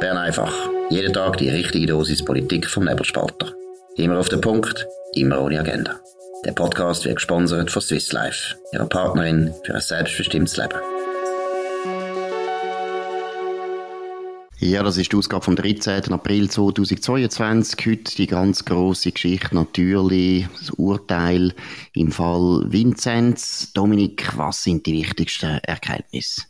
Bern einfach. Jeden Tag die richtige Dosis Politik vom Nebelspalter. Immer auf den Punkt, immer ohne Agenda. Der Podcast wird gesponsert von Swiss Life, ihrer Partnerin für ein selbstbestimmtes Leben. Ja, das ist die Ausgabe vom 13. April 2022. Heute die ganz große Geschichte natürlich, das Urteil im Fall Vinzenz. Dominik, was sind die wichtigsten Erkenntnisse?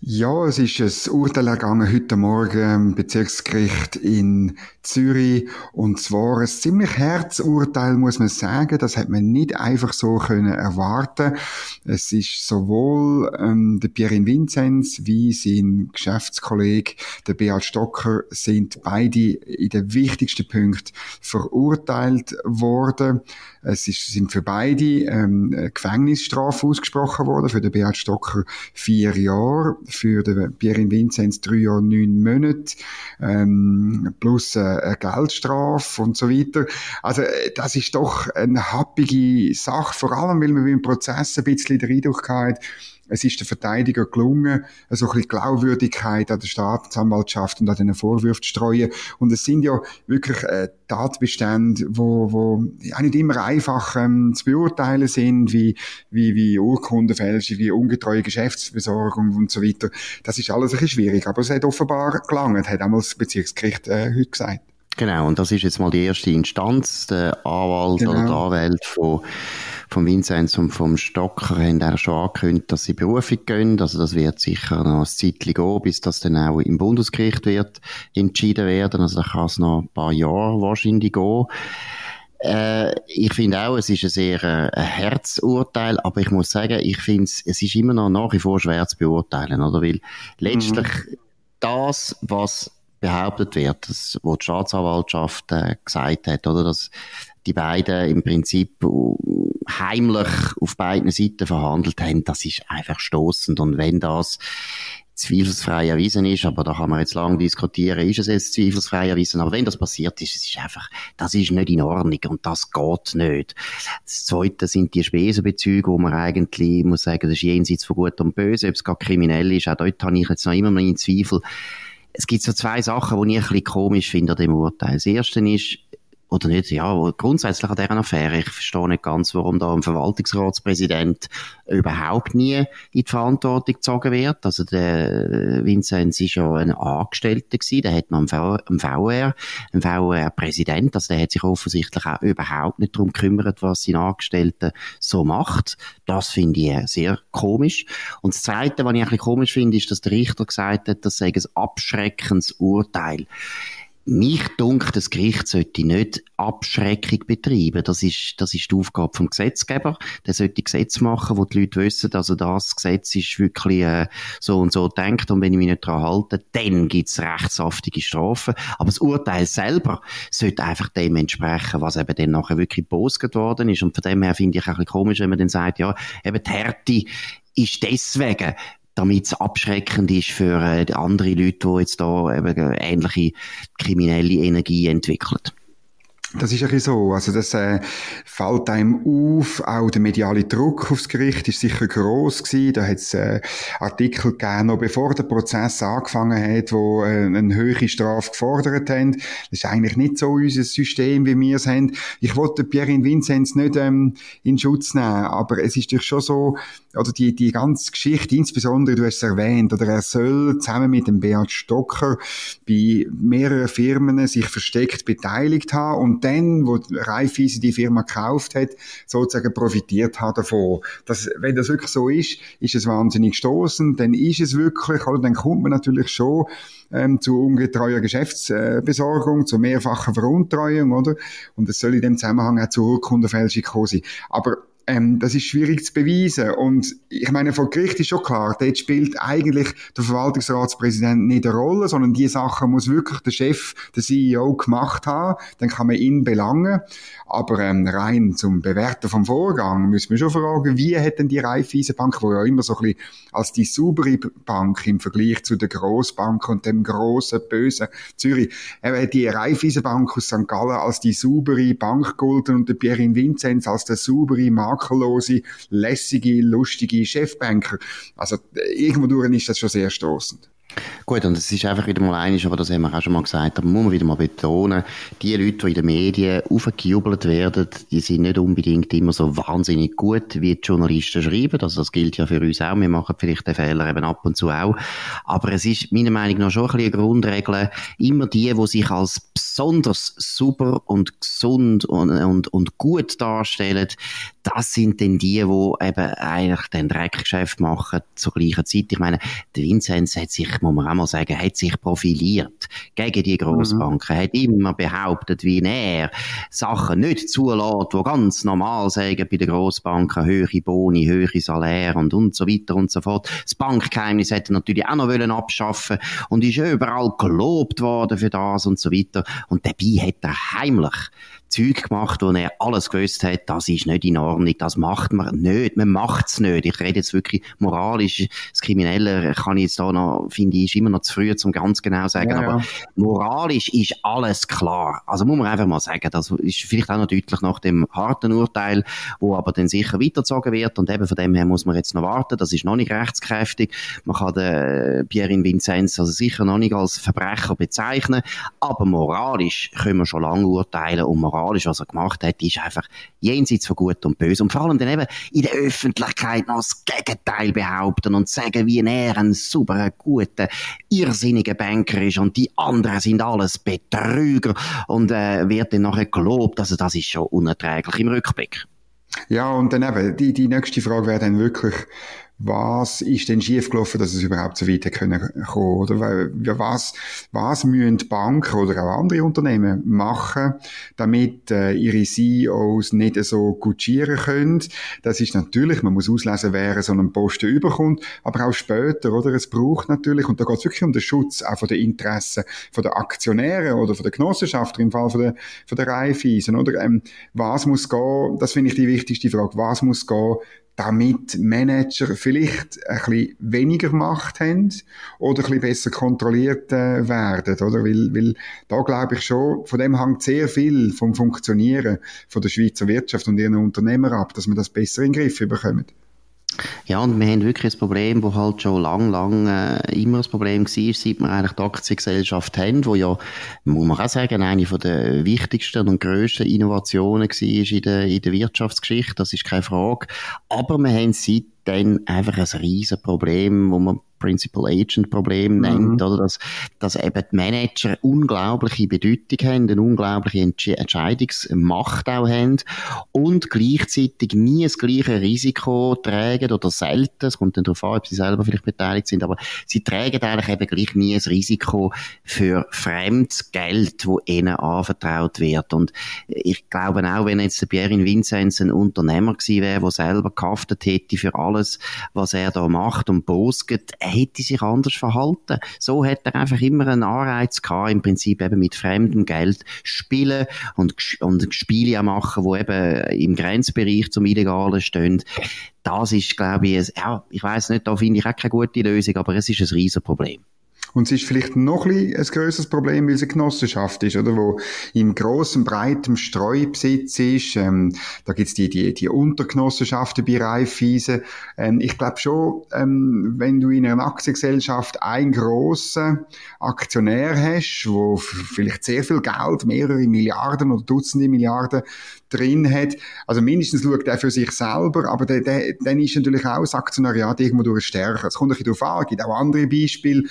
Ja, es ist ein Urteil ergangen heute Morgen im Bezirksgericht in Zürich. Und zwar ein ziemlich Herzurteil, muss man sagen. Das hat man nicht einfach so können erwarten. Es ist sowohl ähm, der Pierin Vinzenz wie sein Geschäftskollege, der Beat Stocker, sind beide in den wichtigsten Punkten verurteilt worden. Es ist, sind für beide ähm, Gefängnisstrafe ausgesprochen worden. Für den Beat Stocker vier Jahre für den Pierre Vinzenz drei Jahre, neun Monate, ähm, plus äh, eine Geldstrafe und so weiter. Also, äh, das ist doch eine happige Sache, vor allem, weil man beim Prozess ein bisschen den Eindruck hat, es ist der Verteidiger gelungen, so ein bisschen Glaubwürdigkeit an der Staatsanwaltschaft und an den Vorwürfen zu streuen. Und es sind ja wirklich äh, Tatbestände, wo, wo ja nicht immer einfach ähm, zu beurteilen sind, wie, wie, wie Urkundenfälschung, wie ungetreue Geschäftsbesorgung und so weiter. Das ist alles ein bisschen schwierig, aber es hat offenbar gelangt, hat einmal das Bezirksgericht äh, heute gesagt. Genau, und das ist jetzt mal die erste Instanz. Der Anwalt genau. oder der Anwalt von vom Vinzenz und vom Stocker haben auch schon angekündigt, dass sie Berufung gehen. Also das wird sicher noch ein Zeitchen gehen, bis das dann auch im Bundesgericht wird entschieden werden. Also da kann es noch ein paar Jahre wahrscheinlich gehen. Äh, ich finde auch, es ist ein sehr äh, ein Herzurteil, aber ich muss sagen, ich finde es, es ist immer noch nach wie vor schwer zu beurteilen, oder? Weil letztlich mhm. das, was behauptet wird, das, was die Staatsanwaltschaft äh, gesagt hat, oder, dass die beiden im Prinzip heimlich auf beiden Seiten verhandelt haben, das ist einfach stoßend. Und wenn das zweifelsfrei erwiesen ist, aber da kann man jetzt lange diskutieren, ist es jetzt zweifelsfrei erwiesen, aber wenn das passiert ist, es ist einfach, das ist nicht in Ordnung und das geht nicht. Das Zweite sind die Spesenbezüge, wo man eigentlich, muss sagen, das ist jenseits von Gut und Böse, ob es gar kriminell ist, auch dort habe ich jetzt noch immer meinen Zweifel. Es gibt so zwei Sachen, die ich ein bisschen komisch finde an dem Urteil. Das erste ist, oder nicht, ja, grundsätzlich an dieser Affäre. Ich verstehe nicht ganz, warum da ein Verwaltungsratspräsident überhaupt nie in die Verantwortung gezogen wird. Also der Vinzenz ist ja ein Angestellter gewesen, der hat noch einen, VR, einen VR-Präsident, also der hat sich offensichtlich auch überhaupt nicht darum gekümmert, was sein Angestellter so macht. Das finde ich sehr komisch. Und das Zweite, was ich ein bisschen komisch finde, ist, dass der Richter gesagt hat, das sei ein abschreckendes Urteil mich dunkt, das Gericht sollte nicht Abschreckung betreiben. Das ist, das ist die Aufgabe vom Gesetzgeber. Der sollte Gesetz machen, wo die Leute wissen, also das Gesetz ist wirklich äh, so und so denkt und wenn ich mich nicht daran halte, dann gibt's rechtshaftige Strafen. Aber das Urteil selber sollte einfach dem entsprechen, was eben dann nachher wirklich gepostet worden ist. Und von dem her finde ich auch ein bisschen komisch, wenn man dann sagt, ja, eben die Härte ist deswegen damit es abschreckend ist für äh, andere Leute, die jetzt da eben ähnliche kriminelle Energie entwickeln. Das ist ein so. Also das äh, fällt einem auf. Auch der mediale Druck aufs Gericht ist sicher groß gewesen. Da hat es äh, Artikel gegeben, noch bevor der Prozess angefangen hat, wo äh, eine höhere Strafe gefordert haben. Das ist eigentlich nicht so unser System, wie wir es haben. Ich wollte Pierre Vinzenz nicht ähm, in Schutz nehmen, aber es ist doch schon so, oder die, die ganze Geschichte, insbesondere, du hast es erwähnt, oder er soll zusammen mit dem Beat Stocker bei mehreren Firmen sich versteckt beteiligt haben und dann, wo Raiffeisen die Firma gekauft hat, sozusagen profitiert hat davon. Das, wenn das wirklich so ist, ist es wahnsinnig stoßend, dann ist es wirklich, oder dann kommt man natürlich schon ähm, zu ungetreuer Geschäftsbesorgung, zu mehrfacher Veruntreuung, oder? Und es soll in dem Zusammenhang auch zu Urkundenfälschung kommen. Aber ähm, das ist schwierig zu beweisen. Und ich meine, vor Gericht ist schon klar, dort spielt eigentlich der Verwaltungsratspräsident nicht eine Rolle, sondern die Sachen muss wirklich der Chef, der CEO gemacht haben. Dann kann man ihn belangen. Aber ähm, rein zum Bewerten vom Vorgang müssen wir schon fragen, wie hat denn die Raiffeisenbank, wo ja immer so ein bisschen als die saubere Bank im Vergleich zu der Grossbank und dem grossen, bösen Zürich, äh, die Raiffeisenbank aus St. Gallen als die saubere Bank golden und der Pierin Vinzenz als der saubere Markt makellose, lässige, lustige Chefbanker. Also irgendwo durch ist das schon sehr stoßend. Gut, und es ist einfach wieder mal eines, aber das haben wir auch schon mal gesagt, aber muss man wieder mal betonen, die Leute, die in den Medien aufgejubelt werden, die sind nicht unbedingt immer so wahnsinnig gut, wie die Journalisten schreiben. Also das gilt ja für uns auch. Wir machen vielleicht den Fehler eben ab und zu auch. Aber es ist meiner Meinung nach schon ein bisschen eine Grundregel, immer die, die sich als besonders super und gesund und, und, und gut darstellen, das sind dann die, die eben eigentlich den Dreckgeschäft machen zur gleichen Zeit. Ich meine, der Vinzenz hat sich, muss man auch mal sagen, hat sich profiliert gegen die Grossbanken, mhm. hat immer behauptet, wie er Sachen nicht zulässt, die ganz normal sagen bei den Grossbanken, höhere Boni, höhere Salär und, und so weiter und so fort. Das Bankgeheimnis hätte natürlich auch noch wollen abschaffen und ist überall gelobt worden für das und so weiter. Und dabei hat er heimlich Zeug gemacht, wo er alles gewusst hat, das ist nicht in Ordnung, das macht man nicht, man macht's nicht. Ich rede jetzt wirklich moralisch, das Kriminelle kann ich jetzt da noch, finde ich, ist immer noch zu früh, zum ganz genau sagen, ja, aber ja. moralisch ist alles klar. Also muss man einfach mal sagen, das ist vielleicht auch noch deutlich nach dem harten Urteil, wo aber dann sicher weitergezogen wird und eben von dem her muss man jetzt noch warten, das ist noch nicht rechtskräftig. Man kann den Pierre Vincenz also sicher noch nicht als Verbrecher bezeichnen, aber moralisch können wir schon lange urteilen und moralisch moralisch, was er gemacht hat, ist einfach jenseits von Gut und Böse. Und vor allem dann eben in der Öffentlichkeit noch das Gegenteil behaupten und sagen, wie er ein super, guter, irrsinniger Banker ist und die anderen sind alles Betrüger und äh, wird dann nachher gelobt. Also das ist schon unerträglich im Rückblick. Ja, und dann eben, die, die nächste Frage wäre dann wirklich, was ist denn schiefgelaufen, dass es überhaupt so weit können kommen, oder? Was, was müssen Banken oder auch andere Unternehmen machen, damit äh, ihre CEOs nicht so gutschieren können? Das ist natürlich, man muss auslesen, wer so einen Posten überkommt, aber auch später, oder? Es braucht natürlich, und da geht es wirklich um den Schutz auch von den Interessen von der Aktionäre oder von der Genossenschaft, im Fall von der, von der Raiffeisen, oder? Ähm, was muss gehen, das finde ich die wichtigste Frage, was muss gehen, damit Manager vielleicht ein bisschen weniger Macht haben oder ein bisschen besser kontrolliert äh, werden, oder? Weil, weil da glaube ich schon, von dem hängt sehr viel vom Funktionieren von der Schweizer Wirtschaft und ihren Unternehmer ab, dass man das besser in den Griff bekommt. Ja, und wir haben wirklich ein Problem, das halt schon lang, lang äh, immer ein Problem war, seit wir eigentlich die Aktiengesellschaft haben, wo ja, muss man auch sagen, eine von der wichtigsten und grössten Innovationen war in der, in der Wirtschaftsgeschichte, das ist keine Frage. Aber wir haben seitdem einfach ein riesen Problem, wo man Principal Agent Problem mhm. nennt, oder dass, dass eben die Manager unglaubliche Bedeutung haben, eine unglaubliche Entsch Entscheidungsmacht auch haben und gleichzeitig nie das gleiche Risiko tragen oder selten, es kommt dann darauf an, ob sie selber vielleicht beteiligt sind, aber sie tragen eigentlich eben gleich nie das Risiko für fremdes Geld, wo ihnen anvertraut wird und ich glaube auch, wenn jetzt der Pierre Vincenz ein Unternehmer gewesen wäre, der selber gehaftet hätte für alles, was er da macht und bosget, er hätte sich anders verhalten. So hat er einfach immer einen Anreiz gehabt, im Prinzip eben mit fremdem Geld spielen und, und Spiele machen, wo eben im Grenzbereich zum Illegalen stehen. Das ist, glaube ich, ja, ich weiß nicht, da finde ich auch keine gute Lösung, aber es ist ein Riesenproblem. Und es ist vielleicht noch ein, ein grösseres Problem, weil es eine Genossenschaft ist, oder? Wo in grossem, breitem Streubesitz ist. Ähm, da gibt's die, die, die Untergenossenschaften bei Raiffeisen. Ähm, ich glaube schon, ähm, wenn du in einer Aktiengesellschaft einen grossen Aktionär hast, wo vielleicht sehr viel Geld, mehrere Milliarden oder Dutzende Milliarden drin hat. Also mindestens schaut er für sich selber, aber der, der, dann ist natürlich auch das Aktionariat irgendwo durch stärker. Es kommt ein bisschen darauf an, es gibt auch andere Beispiele.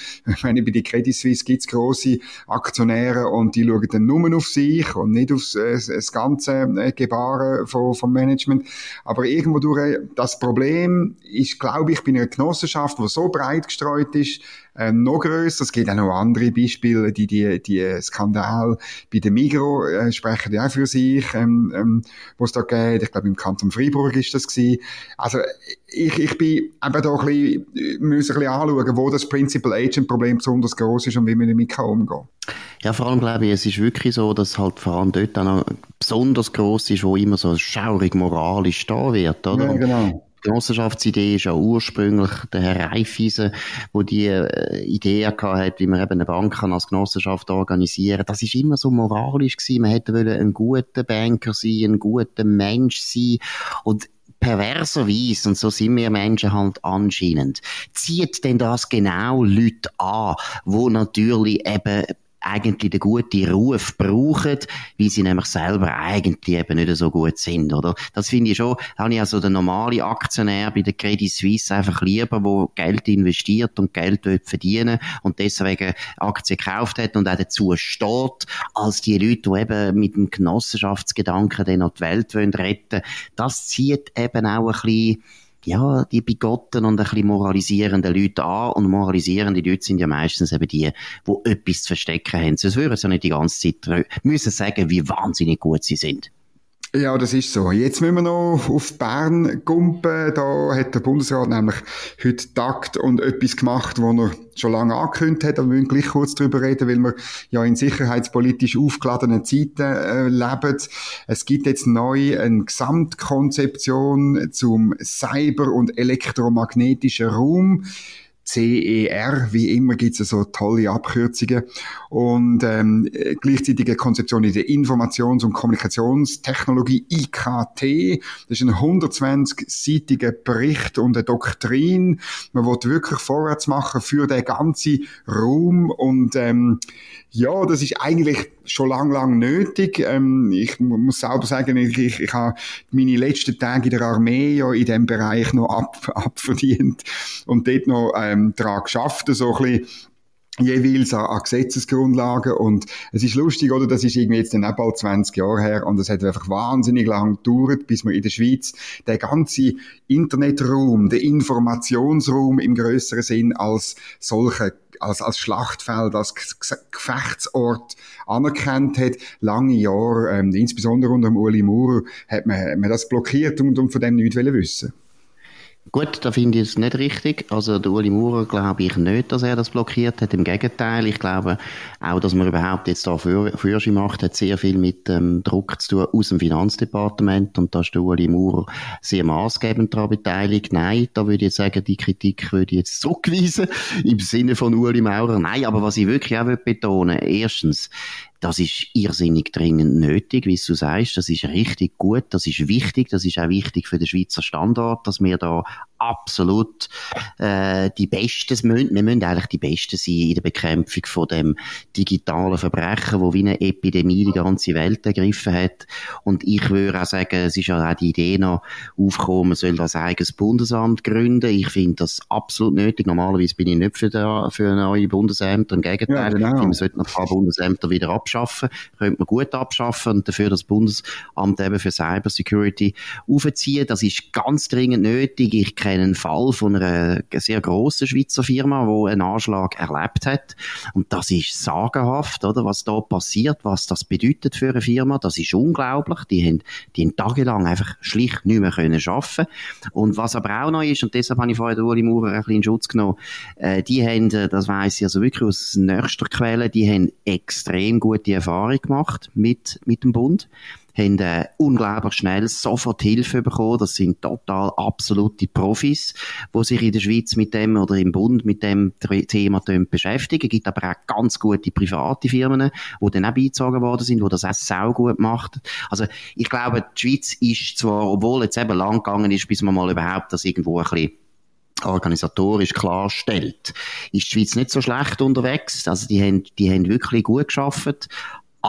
Meine, bei der Credit Suisse gibt es grosse Aktionäre und die schauen dann nur auf sich und nicht auf äh, das ganze äh, Gebaren vom, vom Management. Aber irgendwo durch, das Problem ist, glaube ich, bei einer Genossenschaft, die so breit gestreut ist, äh, noch grösser. Es gibt auch noch andere Beispiele, die, die, die Skandal bei der Migro äh, sprechen ja auch für sich, ähm, ähm, wo es da geht. Ich glaube, im Kanton Freiburg ist das gewesen. Also, ich, ich bin eben da ein bisschen, muss ein bisschen anschauen, wo das Principal Agent Problem besonders groß ist und wie man damit kann umgehen ja, vor allem glaube ich, es ist wirklich so, dass halt vor allem dort auch noch besonders groß ist, wo immer so schaurig moralisch da wird, oder? Ja, genau. Genossenschaftsidee ist ja ursprünglich der Herr Reifeisen, wo die äh, Idee hat, wie man eben eine Bank kann als Genossenschaft organisieren. Das ist immer so moralisch gewesen. Man hätte wollen ein guter Banker sein, ein guter Mensch sein. Und perverserweise, und so sind wir Menschen halt anscheinend, zieht denn das genau Leute an, wo natürlich eben eigentlich den guten Ruf brauchen, weil sie nämlich selber eigentlich eben nicht so gut sind, oder? Das finde ich schon, habe ich also den normalen Aktionär bei der Credit Suisse einfach lieber, wo Geld investiert und Geld verdienen und deswegen Aktien gekauft hat und auch dazu steht, als die Leute, die eben mit dem Genossenschaftsgedanken dann noch die Welt wollen retten. Das zieht eben auch ein bisschen ja, die bigotten und ein bisschen moralisierenden Leute an. Und moralisierende Leute sind ja meistens eben die, die etwas zu verstecken haben. Sonst würden sie ja nicht die ganze Zeit müssen sagen, wie wahnsinnig gut sie sind. Ja, das ist so. Jetzt müssen wir noch auf Bern gumpen. Da hat der Bundesrat nämlich heute Takt und etwas gemacht, was er schon lange angekündigt hat. Aber wir müssen gleich kurz darüber reden, weil wir ja in sicherheitspolitisch aufgeladenen Zeiten äh, leben. Es gibt jetzt neu eine Gesamtkonzeption zum Cyber- und elektromagnetischen Raum. CER, wie immer gibt es so tolle Abkürzungen und ähm, gleichzeitig eine Konzeption in der Informations- und Kommunikationstechnologie IKT. Das ist ein 120-seitiger Bericht und eine Doktrin. Man will wirklich vorwärts machen für den ganzen Raum und ähm, ja, das ist eigentlich schon lang, lang nötig. Ähm, ich muss selber sagen, ich, ich, ich habe meine letzten Tage in der Armee ja in dem Bereich noch ab, abverdient und dort noch ähm, daran geschafft, so ein bisschen jeweils an, an Gesetzesgrundlagen. Und es ist lustig, oder, das ist irgendwie jetzt dann auch bald 20 Jahre her. Und es hat einfach wahnsinnig lang gedauert, bis man in der Schweiz der ganze Internetraum, der Informationsraum im größeren Sinn als solche als, als Schlachtfeld, als Gefechtsort anerkannt hat. Lange Jahre, ähm, insbesondere unter dem Uli Maurer, hat man, man das blockiert und, und von dem nichts wissen Gut, da finde ich es nicht richtig. Also der Uli Maurer glaube ich nicht, dass er das blockiert hat. Im Gegenteil, ich glaube auch, dass man überhaupt jetzt da Fürsche macht, hat sehr viel mit ähm, Druck zu tun aus dem Finanzdepartement und da ist der Uli Maurer sehr maßgebend daran beteiligt. Nein, da würde ich jetzt sagen, die Kritik würde ich jetzt zurückweisen im Sinne von Uli Maurer. Nein, aber was ich wirklich auch betonen erstens, das ist irrsinnig dringend nötig, wie du sagst. Das ist richtig gut, das ist wichtig, das ist auch wichtig für den Schweizer Standort, dass wir da absolut äh, die Besten müssen. Wir müssen eigentlich die Besten sein in der Bekämpfung von dem digitalen Verbrechen, wo wie eine Epidemie die ganze Welt ergriffen hat. Und ich würde auch sagen, es ist ja auch die Idee noch aufgekommen, man soll das eigenes Bundesamt gründen. Ich finde das absolut nötig. Normalerweise bin ich nicht für, da, für neue Bundesämter. Im Gegenteil, ja, genau. man sollte noch ein paar Bundesämter wieder abschaffen. Könnte man gut abschaffen und dafür das Bundesamt eben für Cybersecurity aufziehen. Das ist ganz dringend nötig. Ich kenne einen Fall von einer sehr grossen Schweizer Firma, wo einen Anschlag erlebt hat. Und das ist sagenhaft, oder? Was da passiert, was das bedeutet für eine Firma. Das ist unglaublich. Die haben, die haben tagelang einfach schlicht nicht mehr können arbeiten. Und was aber auch noch ist, und deshalb habe ich vorhin Uli Maurer ein bisschen in Schutz genommen, äh, die haben, äh, das weiss ich also wirklich aus nächster Quelle, die haben extrem gute Erfahrung gemacht mit, mit dem Bund haben äh, unglaublich schnell sofort Hilfe bekommen. Das sind total absolute Profis, die sich in der Schweiz mit dem oder im Bund mit dem Thema beschäftigen. Es gibt aber auch ganz gute private Firmen, die dann auch beizogen worden sind, die das auch sau gut machen. Also ich glaube, die Schweiz ist zwar, obwohl jetzt eben lang gegangen ist, bis man mal überhaupt das irgendwo ein bisschen organisatorisch klarstellt, ist die Schweiz nicht so schlecht unterwegs. Also die haben, die haben wirklich gut geschafft.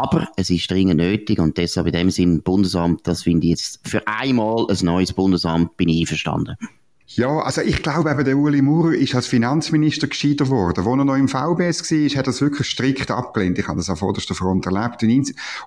Aber es ist dringend nötig und deshalb in dem Sinn Bundesamt, das finde ich jetzt für einmal ein neues Bundesamt, bin ich einverstanden. Ja, also ich glaube eben, der Uli Maurer ist als Finanzminister gescheitert worden. Wo er noch im VBS war, hat er das wirklich strikt abgelehnt. Ich habe das auf vorderster Front erlebt.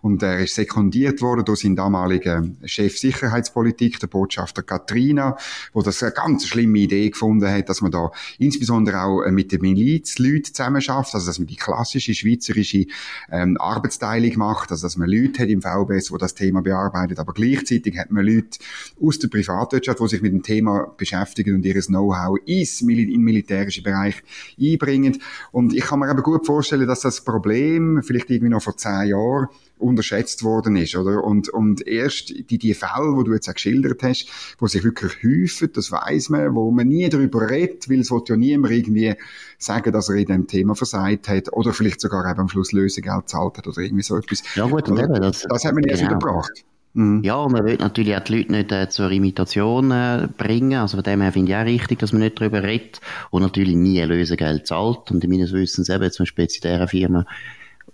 Und er ist sekundiert worden durch seinen damaligen Chef Sicherheitspolitik, der Botschafter Katrina, wo das eine ganz schlimme Idee gefunden hat, dass man da insbesondere auch äh, mit den Milizleuten zusammen schafft, also dass man die klassische schweizerische ähm, Arbeitsteilung macht, also dass man Leute hat im VBS, wo das Thema bearbeitet, aber gleichzeitig hat man Leute aus der Privatwirtschaft, die sich mit dem Thema beschäftigen beschäftigen und ihr Know-how ins in militärischen Bereich einbringen. Und ich kann mir aber gut vorstellen, dass das Problem vielleicht irgendwie noch vor zehn Jahren unterschätzt worden ist, oder? Und, und erst die, die Fälle, wo du jetzt auch geschildert hast, wo sich wirklich häufen, das weiß man, wo man nie darüber redet, weil es wird ja niemand irgendwie sagen, dass er in dem Thema versagt hat, oder vielleicht sogar eben am Schluss Lösegeld zahlt hat, oder irgendwie so etwas. Ja gut, und eben, das, das hat man erst genau. wieder gebracht. Mhm. Ja, und man will natürlich auch die Leute nicht äh, zur Imitation äh, bringen. Also von dem her finde ich auch richtig, dass man nicht darüber redet und natürlich nie ein Lösegeld zahlt. Und in meines Wissens eben zum Beispiel in dieser Firma,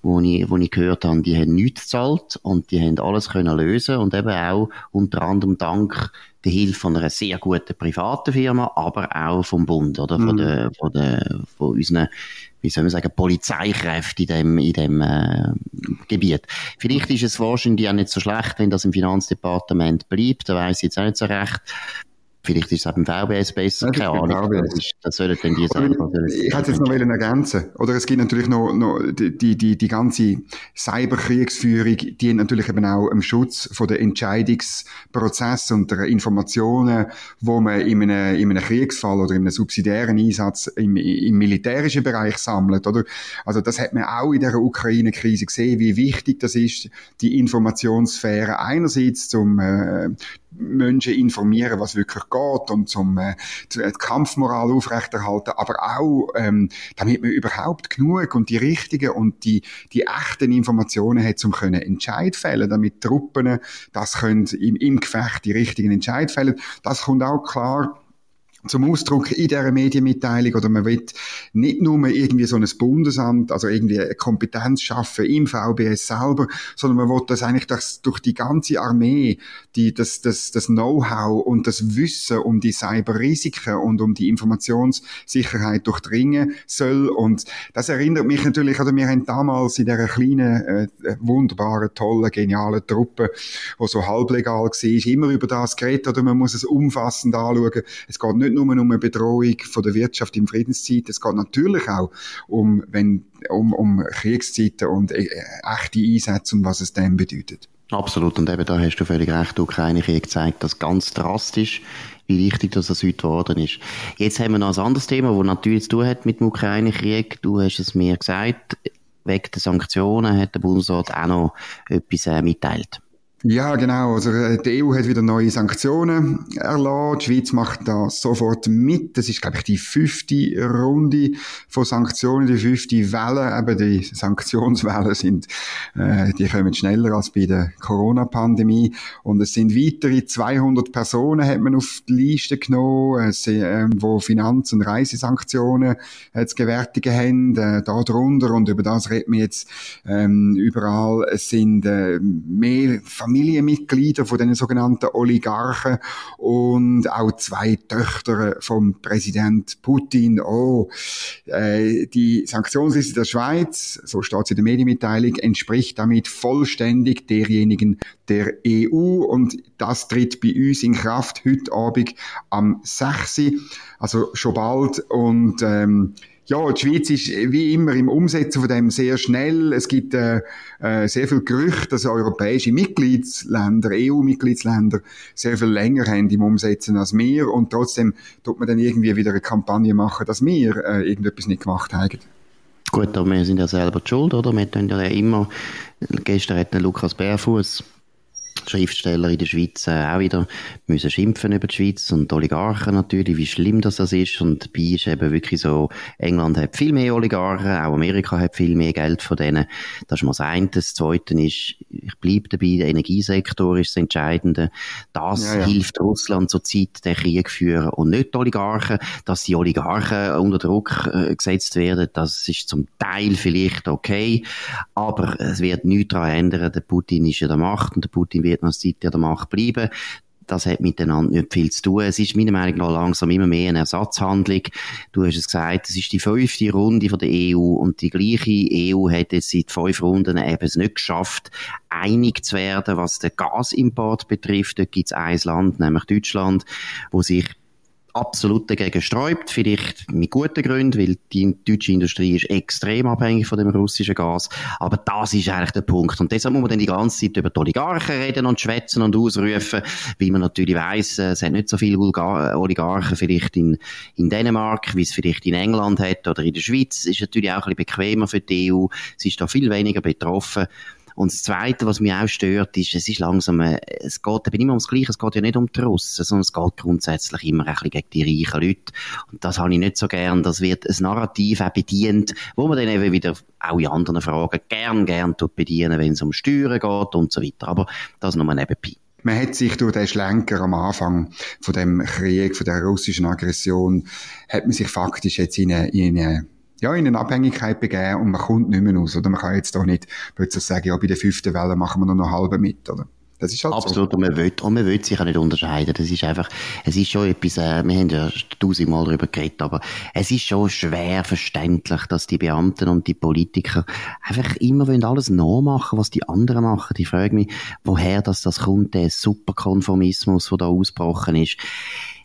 wo ich, wo ich gehört habe, die haben nichts gezahlt und die haben alles können lösen und eben auch unter anderem dank der Hilfe von einer sehr guten privaten Firma, aber auch vom Bund, oder? Von, mhm. der, von, der, von unseren wie soll man sagen, Polizeikräfte in dem, in dem äh, Gebiet. Vielleicht ist es wahrscheinlich auch nicht so schlecht, wenn das im Finanzdepartement bleibt, da weiß ich jetzt auch nicht so recht. Vielleicht ist es auch beim VBS besser, keine Ahnung. VBS. Das sollen dann die sagen. Ich hätte jetzt noch ergänzen Oder es gibt natürlich noch, noch die, die, die, die ganze Cyberkriegsführung, die natürlich eben auch im Schutz von der Entscheidungsprozesse und der Informationen, wo man in einem, in einem Kriegsfall oder in einem subsidiären Einsatz im, im militärischen Bereich sammelt, oder? Also das hat man auch in der Ukraine-Krise gesehen, wie wichtig das ist, die Informationssphäre einerseits zum äh, Menschen informieren, was wirklich geht und zum äh, die Kampfmoral aufrechterhalten, aber auch ähm, damit man überhaupt genug und die richtigen und die die echten Informationen hat, um können Entscheid fällen, damit Truppen das können im, im Gefecht die richtigen Entscheid fällen. Das kommt auch klar zum Ausdruck in dieser Medienmitteilung oder man will nicht nur irgendwie so ein Bundesamt, also irgendwie eine Kompetenz schaffen im VBS selber, sondern man will das eigentlich das, durch die ganze Armee, die, das, das, das Know-how und das Wissen um die Cyberrisiken und um die Informationssicherheit durchdringen soll und das erinnert mich natürlich, oder wir haben damals in dieser kleinen, äh, wunderbaren, tollen, genialen Truppe, die so halblegal war, immer über das geredet oder man muss es umfassend anschauen. Es geht nicht nur um eine Bedrohung von der Wirtschaft im Friedenszeit, es geht natürlich auch um, wenn, um, um Kriegszeiten und äh, echte Einsätze und was es dann bedeutet. Absolut, und eben da hast du völlig recht, der Ukraine-Krieg zeigt das ganz drastisch, wie wichtig das heute geworden ist. Jetzt haben wir noch ein anderes Thema, das natürlich zu tun hat mit dem Ukraine-Krieg. Du hast es mir gesagt, wegen der Sanktionen hat der Bundesrat auch noch etwas äh, mitteilt. Ja, genau. Also äh, die EU hat wieder neue Sanktionen erlassen. Die Schweiz macht da sofort mit. Das ist, glaube ich, die fünfte Runde von Sanktionen, die fünfte Welle. Eben die Sanktionswellen sind, äh, die kommen schneller als bei der Corona-Pandemie. Und es sind weitere 200 Personen hat man auf die Liste genommen, äh, wo Finanz- und Reisesanktionen äh, zu gewärtigen haben. Äh, da drunter und über das reden wir jetzt ähm, überall. Es sind äh, mehr Familienmitglieder von den sogenannten Oligarchen und auch zwei Töchter vom Präsident Putin. Oh, äh, die Sanktionsliste der Schweiz, so steht es in der Medienmitteilung, entspricht damit vollständig derjenigen der EU und das tritt bei uns in Kraft heute Abend am 6. Also schon bald und ähm, ja, die Schweiz ist wie immer im Umsetzen von dem sehr schnell. Es gibt äh, äh, sehr viel Gerüchte, dass europäische Mitgliedsländer, EU-Mitgliedsländer sehr viel länger haben im Umsetzen als wir und trotzdem tut man dann irgendwie wieder eine Kampagne machen, dass wir äh, irgendetwas nicht gemacht haben. Gut, aber wir sind ja selber die schuld, oder? Wir tun ja immer, gestern hat Lukas Bärfuß Schriftsteller in der Schweiz äh, auch wieder müssen schimpfen über die Schweiz und die Oligarchen natürlich, wie schlimm das, das ist. Und dabei ist eben wirklich so, England hat viel mehr Oligarchen, auch Amerika hat viel mehr Geld von denen. Das ist mal das eine. Das zweite ist, ich bleibe dabei, der Energiesektor ist das Entscheidende. Das ja, ja. hilft Russland zurzeit, den Krieg führen und nicht die Oligarchen. Dass die Oligarchen unter Druck äh, gesetzt werden, das ist zum Teil vielleicht okay, aber es wird nichts daran ändern. Der Putin ist ja der Macht und der Putin wird noch Zeit an der Macht bleiben das hat miteinander nicht viel zu tun. Es ist meiner Meinung nach langsam immer mehr eine Ersatzhandlung. Du hast es gesagt, es ist die fünfte Runde von der EU und die gleiche EU hat es seit fünf Runden eben nicht geschafft, einig zu werden, was den Gasimport betrifft. Dort gibt es ein Land, nämlich Deutschland, wo sich absolut dagegen sträubt, vielleicht mit guten Gründen, weil die deutsche Industrie ist extrem abhängig von dem russischen Gas. Aber das ist eigentlich der Punkt. Und deshalb muss man dann die ganze Zeit über die Oligarchen reden und schwätzen und ausrufen, weil man natürlich weiss, äh, es hat nicht so viele Oligarchen vielleicht in, in Dänemark, wie es vielleicht in England hat oder in der Schweiz. Ist natürlich auch ein bisschen bequemer für die EU. Sie ist da viel weniger betroffen. Und das Zweite, was mich auch stört, ist, es ist langsam, äh, es geht eben immer ums Gleiche, es geht ja nicht um die Russen, sondern es geht grundsätzlich immer ein bisschen gegen die reichen Leute. Und das habe ich nicht so gern. Das wird ein Narrativ auch bedient, wo man dann eben wieder auch in anderen Fragen gern, gern bedienen, wenn es um Steuern geht und so weiter. Aber das nur nebenbei. Man hat sich durch den Schlenker am Anfang von dem Krieg, von der russischen Aggression, hat man sich faktisch jetzt in eine, in eine ja, in eine Abhängigkeit begeben und man kommt nicht mehr raus. Oder man kann jetzt doch nicht plötzlich sagen, ja, bei der fünften Welle machen wir nur noch halbe mit, oder? Das ist halt Absolut, so. und man will, und man will sich auch nicht unterscheiden. Das ist einfach, es ist schon etwas, äh, wir haben ja tausendmal darüber geredet, aber es ist schon schwer verständlich, dass die Beamten und die Politiker einfach immer wollen alles nachmachen, was die anderen machen. Ich frage mich, woher das, das kommt, der Superkonformismus, der da ausgebrochen ist.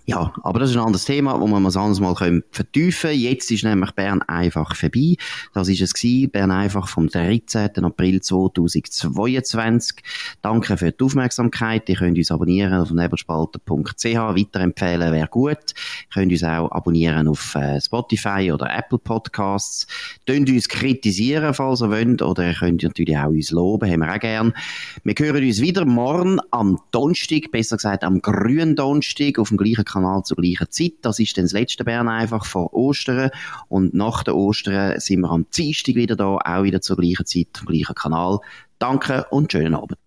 Ja, aber das ist ein anderes Thema, wo wir ein anderes Mal vertiefen können. Jetzt ist nämlich Bern einfach vorbei. Das ist es gewesen. Bern einfach vom 13. April 2022. Danke für die Aufmerksamkeit. Ihr könnt uns abonnieren auf nebelspalter.ch. Weiterempfehlen wäre gut. Ihr könnt uns auch abonnieren auf äh, Spotify oder Apple Podcasts. Könnt uns kritisieren, falls ihr wollt. Oder ihr könnt natürlich auch uns loben. Haben wir auch gern. Wir hören uns wieder morgen am Donnerstag, besser gesagt am grünen Donnerstag auf dem gleichen Kanal zur gleichen Zeit. Das ist dann das letzte Bern einfach vor Ostern. Und nach der Ostern sind wir am Dienstag wieder da, auch wieder zur gleichen Zeit, am gleichen Kanal. Danke und schönen Abend.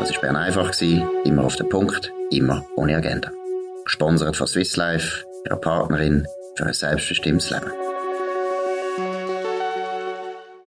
Das war Bern einfach, immer auf den Punkt, immer ohne Agenda. Gesponsert von Swiss Life, ihrer Partnerin für ein selbstbestimmtes Leben.